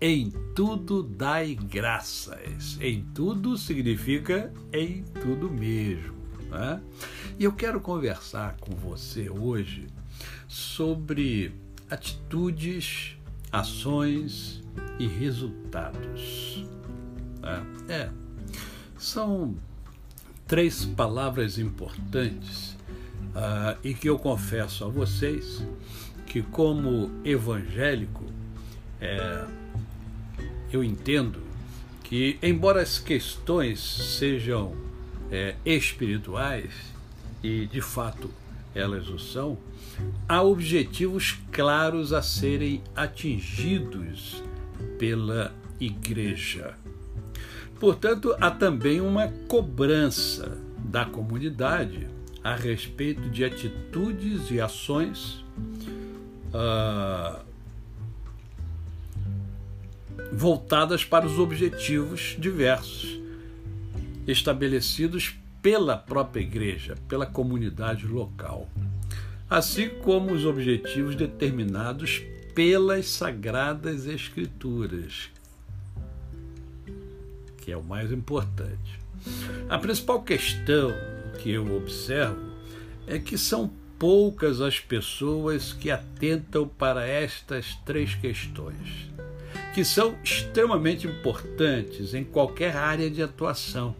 Em tudo dai graças. Em tudo significa em tudo mesmo. Né? E eu quero conversar com você hoje sobre atitudes, ações e resultados. Né? É, são três palavras importantes uh, e que eu confesso a vocês que, como evangélico, é, eu entendo que, embora as questões sejam é, espirituais, e de fato elas o são, há objetivos claros a serem atingidos pela igreja. Portanto, há também uma cobrança da comunidade a respeito de atitudes e ações uh, voltadas para os objetivos diversos estabelecidos pela própria igreja, pela comunidade local, assim como os objetivos determinados pelas sagradas escrituras, que é o mais importante. A principal questão que eu observo é que são poucas as pessoas que atentam para estas três questões, que são extremamente importantes em qualquer área de atuação,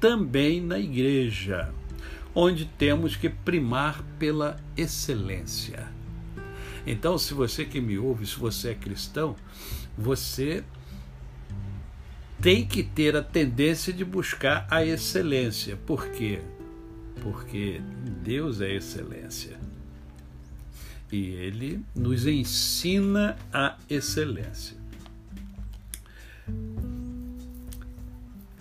também na igreja, onde temos que primar pela excelência. Então, se você que me ouve, se você é cristão, você tem que ter a tendência de buscar a excelência. Por quê? porque Deus é excelência. E Ele nos ensina a excelência.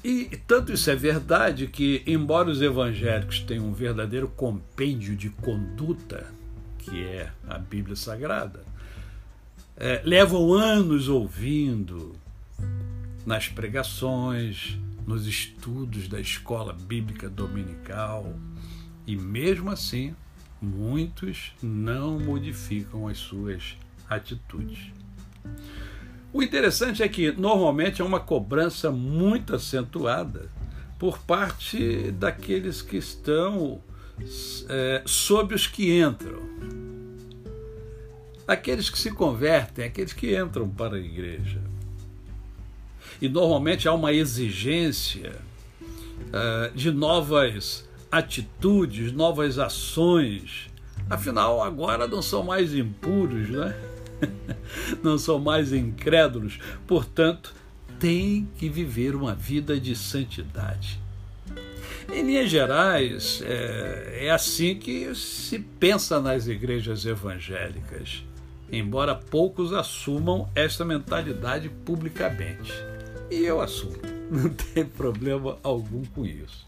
E tanto isso é verdade que, embora os evangélicos tenham um verdadeiro compêndio de conduta, que é a Bíblia Sagrada, é, levam anos ouvindo nas pregações, nos estudos da escola bíblica dominical e, mesmo assim, muitos não modificam as suas atitudes. O interessante é que normalmente é uma cobrança muito acentuada por parte daqueles que estão é, sob os que entram. Aqueles que se convertem, aqueles que entram para a igreja e normalmente há uma exigência uh, de novas atitudes, novas ações. Afinal, agora não são mais impuros, né? não são mais incrédulos, portanto, tem que viver uma vida de santidade. Em linhas gerais, é, é assim que se pensa nas igrejas evangélicas, embora poucos assumam esta mentalidade publicamente. E eu assumo, não tem problema algum com isso.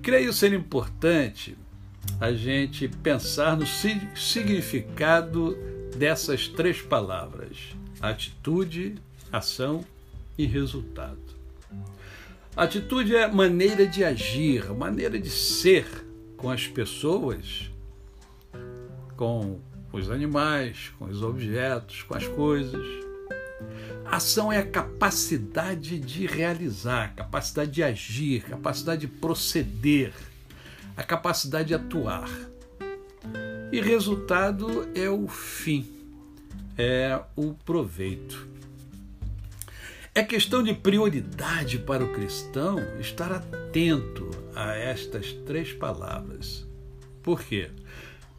Creio ser importante a gente pensar no significado dessas três palavras: atitude, ação e resultado. Atitude é maneira de agir, maneira de ser com as pessoas, com os animais, com os objetos, com as coisas. Ação é a capacidade de realizar, capacidade de agir, capacidade de proceder, a capacidade de atuar. E resultado é o fim, é o proveito. É questão de prioridade para o cristão estar atento a estas três palavras. Por quê?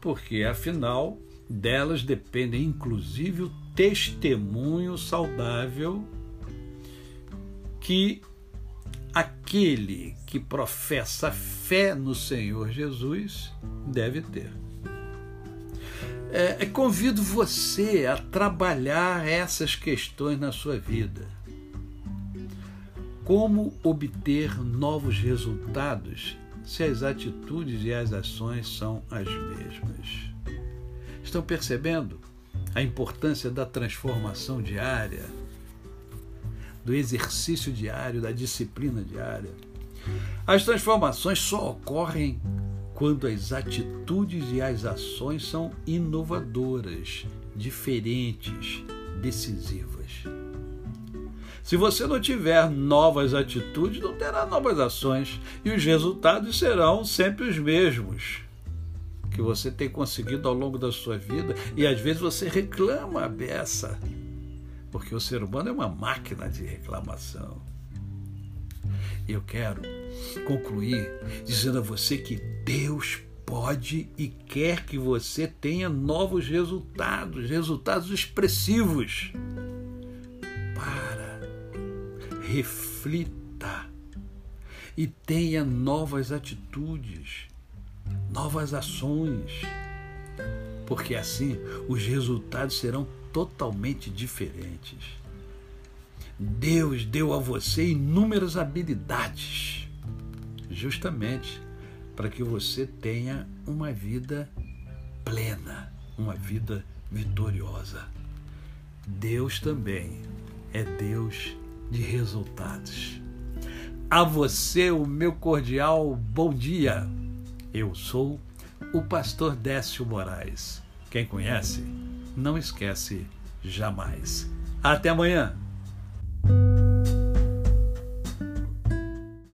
Porque, afinal, delas depende inclusive o testemunho saudável que aquele que professa fé no Senhor Jesus deve ter. É, convido você a trabalhar essas questões na sua vida. Como obter novos resultados se as atitudes e as ações são as mesmas? Estão percebendo a importância da transformação diária, do exercício diário, da disciplina diária? As transformações só ocorrem quando as atitudes e as ações são inovadoras, diferentes, decisivas. Se você não tiver novas atitudes, não terá novas ações e os resultados serão sempre os mesmos que você tem conseguido ao longo da sua vida e às vezes você reclama a beça, porque o ser humano é uma máquina de reclamação. Eu quero concluir dizendo a você que Deus pode e quer que você tenha novos resultados, resultados expressivos reflita e tenha novas atitudes, novas ações, porque assim os resultados serão totalmente diferentes. Deus deu a você inúmeras habilidades, justamente para que você tenha uma vida plena, uma vida vitoriosa. Deus também é Deus de resultados. A você, o meu cordial bom dia. Eu sou o pastor Décio Moraes. Quem conhece, não esquece jamais. Até amanhã.